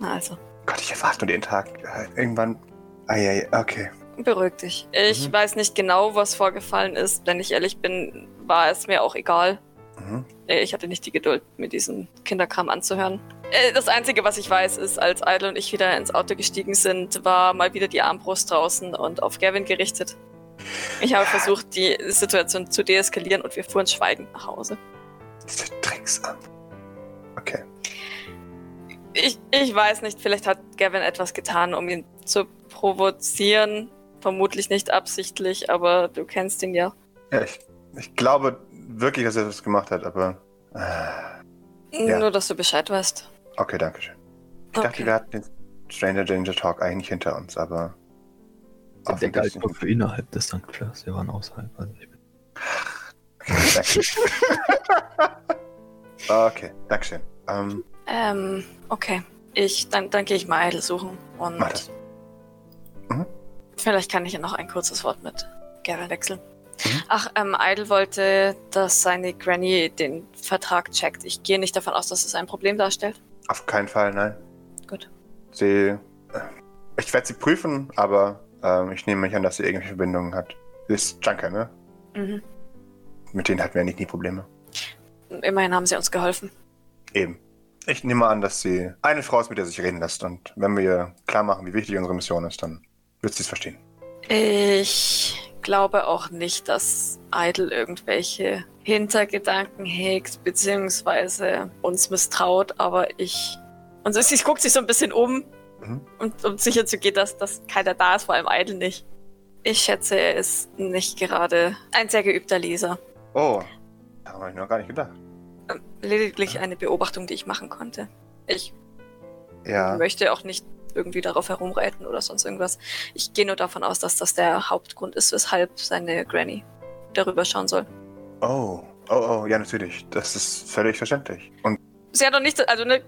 Na also. Gott, ich erwarte nur den Tag. Irgendwann. Eieiei, okay. Beruhig dich. Ich Mhm. weiß nicht genau, was vorgefallen ist. Wenn ich ehrlich bin, war es mir auch egal. Mhm. Äh, Ich hatte nicht die Geduld, mir diesen Kinderkram anzuhören. Äh, Das Einzige, was ich weiß, ist, als Idle und ich wieder ins Auto gestiegen sind, war mal wieder die Armbrust draußen und auf Gavin gerichtet. Ich habe versucht, die Situation zu deeskalieren und wir fuhren schweigend nach Hause. Diese Drecksam. Okay. Ich, ich weiß nicht, vielleicht hat Gavin etwas getan, um ihn zu provozieren. Vermutlich nicht absichtlich, aber du kennst ihn ja. Ja, ich, ich glaube wirklich, dass er das gemacht hat, aber. Äh, Ja. Nur, dass du Bescheid weißt. okay, danke schön. Ich dachte, wir hatten den Stranger Danger Talk eigentlich hinter uns, aber. Der Offensichtlich. galt nur für innerhalb des St. Fleurs. Wir waren außerhalb. Also ich bin okay, Dankeschön. Ähm, Ähm, okay. Ich, dann, dann gehe ich mal Idle suchen und das. Mhm. vielleicht kann ich ja noch ein kurzes Wort mit Gavin wechseln. Mhm. Ach, ähm, Idle wollte, dass seine Granny den Vertrag checkt. Ich gehe nicht davon aus, dass es ein Problem darstellt. auf keinen Fall, nein. Gut. Sie. äh, Ich werde sie prüfen, aber ähm, ich nehme mich an, dass sie irgendwelche Verbindungen hat. Sie ist Junker, ne? Mhm. Mit denen hatten wir nicht nie Probleme. Immerhin haben sie uns geholfen. Eben. Ich nehme an, dass sie eine Frau ist, mit der sie sich reden lässt. Und wenn wir ihr klar machen, wie wichtig unsere Mission ist, dann wird sie es verstehen. Ich glaube auch nicht, dass Idle irgendwelche Hintergedanken hegt, beziehungsweise uns misstraut, aber ich. Und sie, sie guckt sich so ein bisschen um, Mhm. und, um sicher zu gehen, dass, dass keiner da ist, vor allem Idle nicht. Ich schätze, er ist nicht gerade ein sehr geübter Leser. Oh, da habe ich noch gar nicht gedacht. Lediglich eine Beobachtung, die ich machen konnte. Ich Ja. möchte auch nicht irgendwie darauf herumreiten oder sonst irgendwas. Ich gehe nur davon aus, dass das der Hauptgrund ist, weshalb seine Granny darüber schauen soll. Oh, oh, oh, ja, natürlich. Das ist völlig verständlich. Und Sie hat doch nicht, also ne,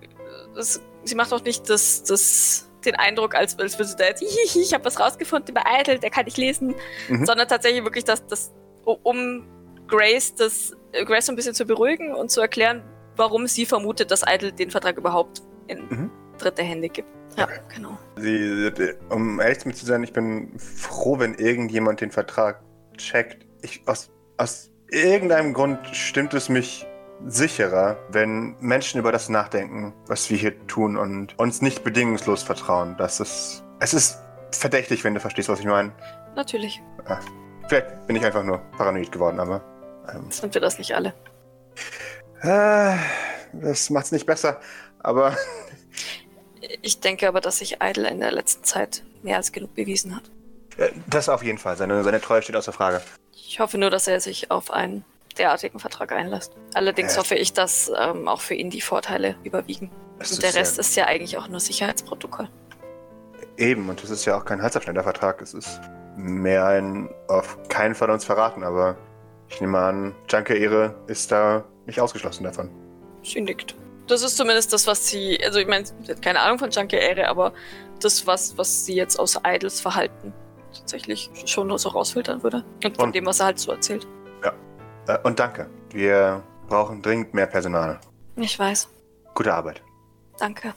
das, sie macht doch nicht das, das, den Eindruck, als, als würde sie da jetzt, ich habe was rausgefunden über Idle, der kann nicht lesen, Mhm. sondern tatsächlich wirklich das, das um Grace, das, äh, Grace so ein bisschen zu beruhigen und zu erklären, warum sie vermutet, dass Idle den Vertrag überhaupt in Mhm. dritte Hände gibt. Ja, Okay. genau. sie, um ehrlich mit zu sein, ich bin froh, wenn irgendjemand den Vertrag checkt. Ich, aus, aus irgendeinem Grund stimmt es mich sicherer, wenn Menschen über das nachdenken, was wir hier tun und uns nicht bedingungslos vertrauen. Das ist, es ist verdächtig, wenn du verstehst, was ich meine. Natürlich Vielleicht bin ich einfach nur paranoid geworden, aber ähm, sind wir das nicht alle. äh, das macht's nicht besser. Aber Ich denke aber, dass sich Idle in der letzten Zeit mehr als genug bewiesen hat. äh, das auf jeden Fall. Seine, seine Treue steht außer Frage. Ich hoffe nur, dass er sich auf einen derartigen Vertrag einlässt. Allerdings Ja. hoffe ich, dass ähm, auch für ihn die Vorteile überwiegen. Es Und der Rest ja- ist ja eigentlich auch nur Sicherheitsprotokoll. Eben, und das ist ja auch kein Halsabschneidervertrag. Es ist mehr ein auf keinen Fall uns verraten, aber ich nehme an, Junker-Ehre ist da nicht ausgeschlossen davon. Sie nickt. Das ist zumindest das, was sie, also ich meine, sie hat keine Ahnung von Junkie Ehre, aber das, was, was sie jetzt aus Idols Verhalten tatsächlich schon nur so rausfiltern würde. Und von Und- dem, was er halt so erzählt. Äh, und danke. Wir brauchen dringend mehr Personal. Ich weiß. Gute Arbeit. Danke.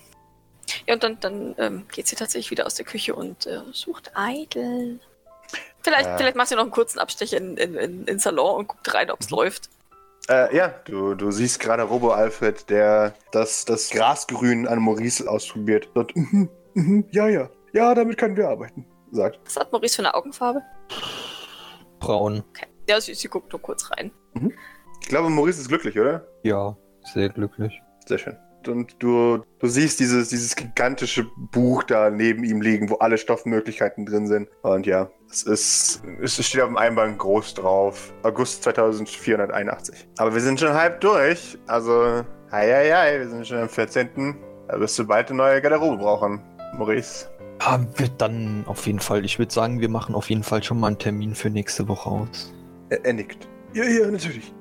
Ja, und dann, dann ähm, geht sie tatsächlich wieder aus der Küche und äh, sucht Idol. Vielleicht, Äh. vielleicht macht sie noch einen kurzen Abstech in, in, in, in Salon und guckt rein, ob es läuft. Äh, ja, du, du siehst gerade Robo-Alfred, der das, das Grasgrün an Maurice ausprobiert. Und, mhm, mhm, ja, ja. Ja, damit können wir arbeiten, sagt. Was hat Maurice für eine Augenfarbe? braun. Ja, sie, sie guckt nur kurz rein. Ich glaube, Maurice ist glücklich, oder? Ja, sehr glücklich. Sehr schön. Und du, du siehst dieses, dieses gigantische Buch da neben ihm liegen, wo alle Stoffmöglichkeiten drin sind. Und ja, es ist, es steht auf dem Einband groß drauf. August 2481. Aber wir sind schon halb durch. Also, hei, hei, hei, wir sind schon am 14. Da wirst du bald eine neue Garderobe brauchen, Maurice. Haben wir dann auf jeden Fall, ich würde sagen, wir machen auf jeden Fall schon mal einen Termin für nächste Woche aus. Er, er nickt. Ja, ja, natürlich.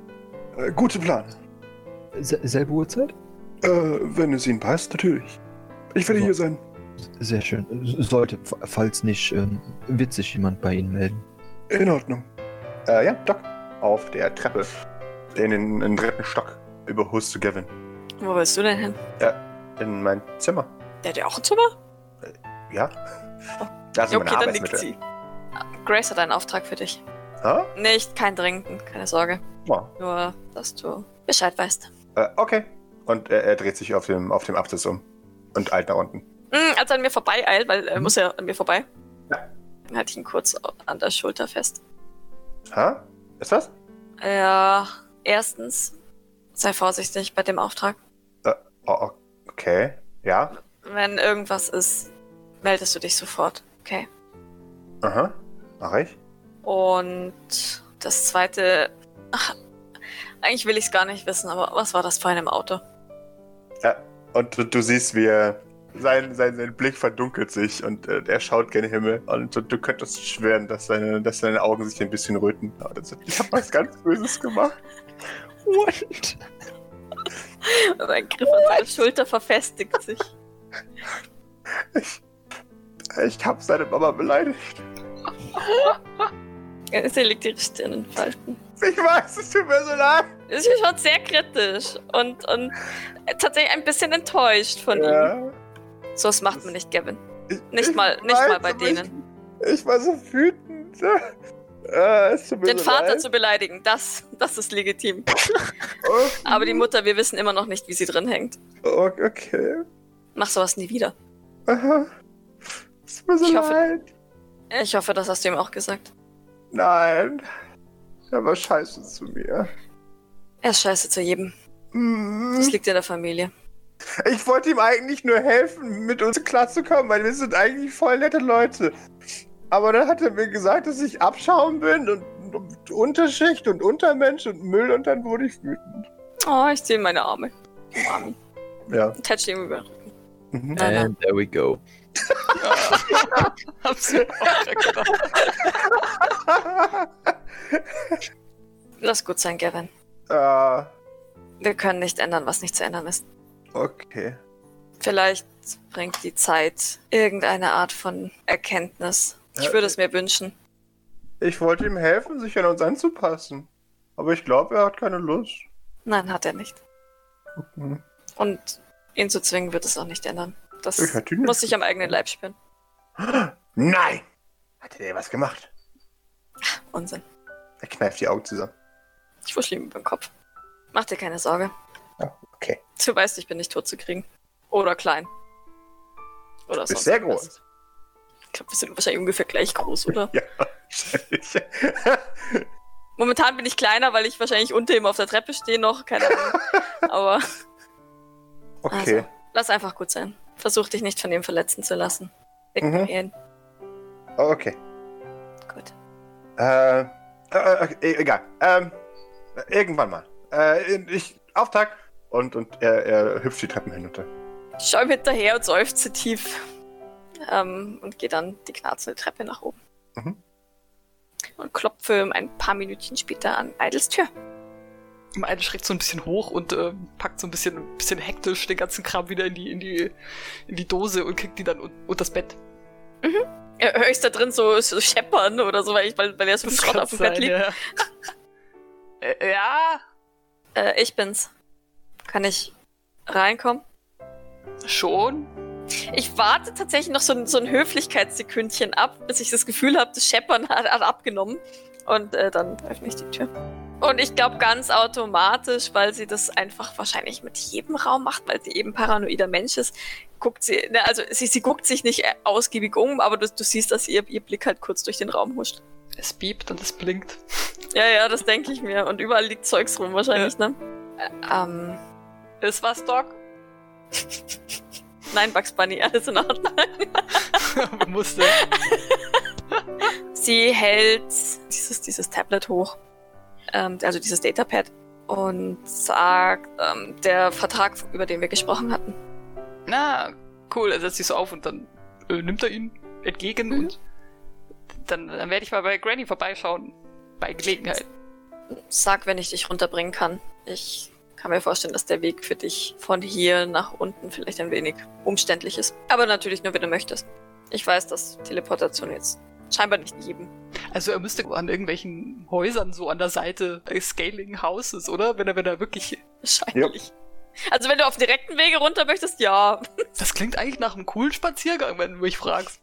Äh, guter Plan. Se selbe Uhrzeit? Äh, wenn es Ihnen passt, natürlich. Ich werde So. hier sein. Sehr schön. Sollte, f- falls nicht, ähm, wird sich jemand bei Ihnen melden. In Ordnung. Äh, ja, Doc. Auf der Treppe. In den, in den dritten Stock. Überholst du Gavin. Wo willst du denn hin? In mein Zimmer. Der hat ja auch ein Zimmer? Ja? Da sind Ja, meine okay, dann nickt Arbeitsmittel. sie. Grace hat einen Auftrag für dich. Ah? Nicht, kein Dringenden, keine Sorge. Oh. Nur, dass du Bescheid weißt. Äh, okay. Und er, er dreht sich auf dem, auf dem Absatz um. Und eilt nach unten. Hm, als er an mir vorbei eilt, weil er muss ja an mir vorbei. Ja. Dann halte ich ihn kurz an der Schulter fest. Ha? Ist was? Ja, erstens, sei vorsichtig bei dem Auftrag. Oh, okay. Ja. Wenn irgendwas ist, meldest du dich sofort. Okay. Aha. Mach ich. Und das zweite. Ach, eigentlich will ich es gar nicht wissen, aber was war das vor einem Auto? Und du, du siehst, wie er sein, sein, sein Blick verdunkelt sich und äh, er schaut gen Himmel. Und du, du könntest schwören, dass seine, dass seine Augen sich ein bisschen röten. Das, ich habe was ganz Böses gemacht. What? Sein Griff an seiner Schulter verfestigt sich. Ich, ich habe seine Mama beleidigt. Sie legt ihre Stirn in Falten. Ich weiß, es tut mir so leid. Sie schaut sehr kritisch und, und tatsächlich ein bisschen enttäuscht von ihm. So was macht man nicht, Gavin. Ich, Nicht ich mal, nicht mal bei denen. Ich, ich war so wütend. Äh, Den Vater leid. zu beleidigen, das, das ist legitim. Aber die Mutter, wir wissen immer noch nicht, wie sie drin hängt. okay. Mach sowas nie wieder. Aha. Es tut mir so Ich hoffe- leid. Ich hoffe, das hast du ihm auch gesagt. Nein. Er war scheiße zu mir. Er ist scheiße zu jedem. Mhm. Das liegt in der Familie. Ich wollte ihm eigentlich nur helfen, mit uns klarzukommen, weil wir sind eigentlich voll nette Leute. Aber dann hat er mir gesagt, dass ich Abschaum bin und, und Unterschicht und Untermensch und Müll und dann wurde ich wütend. Oh, ich ziehe meine Arme. Mami. Ja. Tätsch ihm über. Mhm. And there we go. Hab's mir auch grad gedacht. Lass gut sein, Gavin. Ah, Wir können nicht ändern, was nicht zu ändern ist. Okay. Vielleicht bringt die Zeit irgendeine Art von Erkenntnis. Ich würde es mir wünschen. Ich wollte ihm helfen, sich an uns anzupassen. Aber ich glaube, er hat keine Lust. Nein, hat er nicht. Mhm. Und ihn zu zwingen wird es auch nicht ändern. Das Ich muss ich am eigenen Leib spüren. Nein! Hat er was gemacht? Unsinn. Er kneift die Augen zusammen. Ich wuschel ihm über den Kopf. Mach dir keine Sorge. Ja, okay. Du weißt, ich bin nicht tot zu kriegen. Oder klein. Oder Ist sonst sehr groß. Ich glaube, wir sind wahrscheinlich ungefähr gleich groß, oder? Ja, wahrscheinlich. Momentan bin ich kleiner, weil ich wahrscheinlich unter ihm auf der Treppe stehe noch. Keine Ahnung. Aber okay. also, lass einfach gut sein. Versuch dich nicht von ihm verletzen zu lassen. Mhm. Ignorieren. ihn. Okay. Gut. Äh, äh, äh, egal. Ähm, irgendwann mal. Äh, ich, Auftakt. Und, und er, er hüpft die Treppen hinunter. Ich schau ihm hinterher und seufze tief. Ähm, und gehe dann die knarzende Treppe nach oben. Mhm. Und klopfe ein paar Minütchen später an Idles Tür. Meine schreckt so ein bisschen hoch und äh, packt so ein bisschen, ein bisschen hektisch den ganzen Kram wieder in die, in die, in die Dose und kriegt die dann un unter das Bett. Ja, Hör ich da drin so, so scheppern oder so, weil, ich, weil, weil er so viel Schrott auf dem Bett sein, liegt? Ja. äh, ja, Äh, ich bin's. Kann ich reinkommen? schon. Ich warte tatsächlich noch so ein, so ein Höflichkeitssekündchen ab, bis ich das Gefühl habe, das Scheppern hat, hat abgenommen. Und äh, dann öffne ich die Tür. Und ich glaube ganz automatisch, weil sie das einfach wahrscheinlich mit jedem Raum macht, weil sie eben paranoider Mensch ist, guckt sie, ne, also sie, sie guckt sich nicht äh, ausgiebig um, aber du, du siehst, dass ihr, ihr Blick halt kurz durch den Raum huscht. Es biebt und es blinkt. Ja, ja, das denke ich mir. Und überall liegt Zeugs rum wahrscheinlich, ne? Äh, ähm, Ist was, Doc? nein, Bugs Bunny, alles in Ordnung. Musste. Sie hält dieses, dieses Tablet hoch, ähm, also dieses Datapad, und sagt, ähm, der Vertrag, über den wir gesprochen hatten. Na, cool. Er setzt sich so auf und dann äh, nimmt er ihn entgegen Mhm. und dann, dann werde ich mal bei Granny vorbeischauen. Bei Gelegenheit. Sag, wenn ich dich runterbringen kann. Ich kann mir vorstellen, dass der Weg für dich von hier nach unten vielleicht ein wenig umständlich ist. Aber natürlich nur, wenn du möchtest. Ich weiß, dass Teleportation jetzt scheinbar nicht jedem. Also er müsste an irgendwelchen Häusern so an der Seite Scaling Houses, oder? Wenn er, wenn er wirklich. Wahrscheinlich. Also wenn du auf direkten Wege runter möchtest, ja. Das klingt eigentlich nach einem coolen Spaziergang, wenn du mich fragst.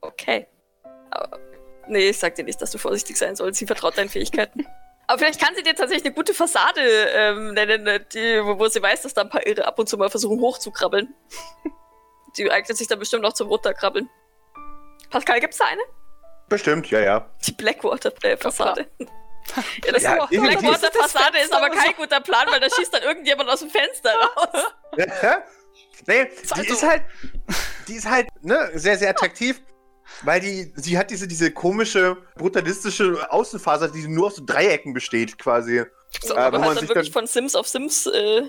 Okay. Aber, nee, ich sag dir nicht, dass du vorsichtig sein sollst. Sie vertraut deinen Fähigkeiten. Aber vielleicht kann sie dir tatsächlich eine gute Fassade ähm, nennen, äh, die, wo, sie weiß, dass da ein paar Irre ab und zu mal versuchen hochzukrabbeln. Die eignet sich dann bestimmt auch zum Runterkrabbeln. Pascal, gibt's da eine? Bestimmt, ja, ja. Die Blackwater-Fassade. Ja, das Ja, definitiv. Blackwater-Fassade ist aber kein guter Plan, weil da schießt dann irgendjemand aus dem Fenster raus. nee, die so. ist halt, die ist halt, ne, sehr, sehr attraktiv, weil die, sie hat diese, diese komische, brutalistische Außenfaser, die nur aus so Dreiecken besteht, quasi. So, Äh, aber halt dann wirklich dann- von Sims auf Sims äh,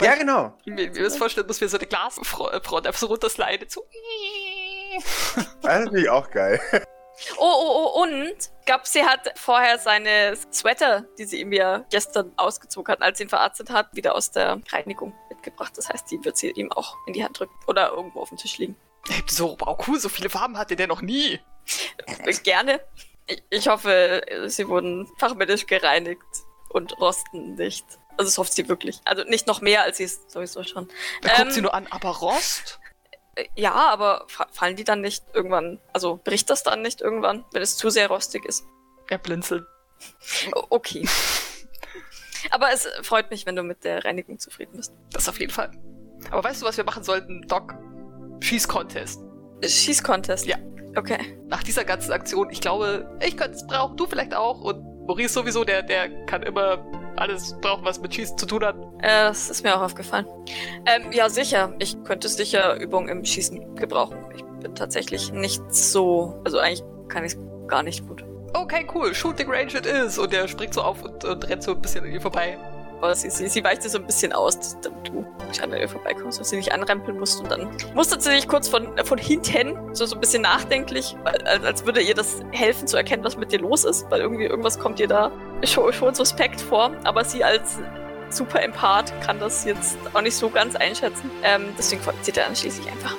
Ja, genau. Mir, mir ist vorstellen, dass wir so eine Glasfront einfach so runtersliden. So. Das finde ich auch geil. Oh, oh, oh, und gab sie hat vorher seine Sweater, die sie ihm ja gestern ausgezogen hat, als sie ihn verarztet hat, wieder aus der Reinigung mitgebracht. Das heißt, die wird sie ihm auch in die Hand drücken oder irgendwo auf dem Tisch liegen. So, wow, cool, so viele Farben hatte der noch nie. Gerne. Ich, hoffe, sie wurden fachmännisch gereinigt und rosten nicht. Also das hofft sie wirklich. Also nicht noch mehr, als sie es sowieso schon. Da Ähm, guckt sie nur an, aber Rost? Äh, Ja, aber fa- fallen die dann nicht irgendwann, also bricht das dann nicht irgendwann, wenn es zu sehr rostig ist? Er blinzelt. Okay. aber es freut mich, wenn du mit der Reinigung zufrieden bist. Das auf jeden Fall. Aber weißt du, was wir machen sollten, Doc? Schieß-Contest. Schieß-Contest. Ja. Okay. Nach dieser ganzen Aktion, ich glaube, ich könnte es brauchen, du vielleicht auch. Und Maurice sowieso, der, der kann immer alles brauchen, was mit Schießen zu tun hat. Äh, das ist mir auch aufgefallen. Ähm, ja, sicher. Ich könnte sicher Übung im Schießen gebrauchen. Ich bin tatsächlich nicht so, also eigentlich kann ich gar nicht gut. Okay, cool, Shooting Range it is. Und der springt so auf und, und rennt so ein bisschen an ihr vorbei. Aber sie, sie, sie weicht dir so ein bisschen aus, damit du nicht an ihr vorbeikommst und sie nicht anrempeln musst. Und dann mustert sie dich kurz von, von hinten, so, so ein bisschen nachdenklich, als, als würde ihr das helfen zu erkennen, was mit dir los ist, weil irgendwie irgendwas kommt ihr da schon, schon suspekt vor. Aber sie als super Empath kann das jetzt auch nicht so ganz einschätzen. Ähm, deswegen folgt sie dann schließlich einfach.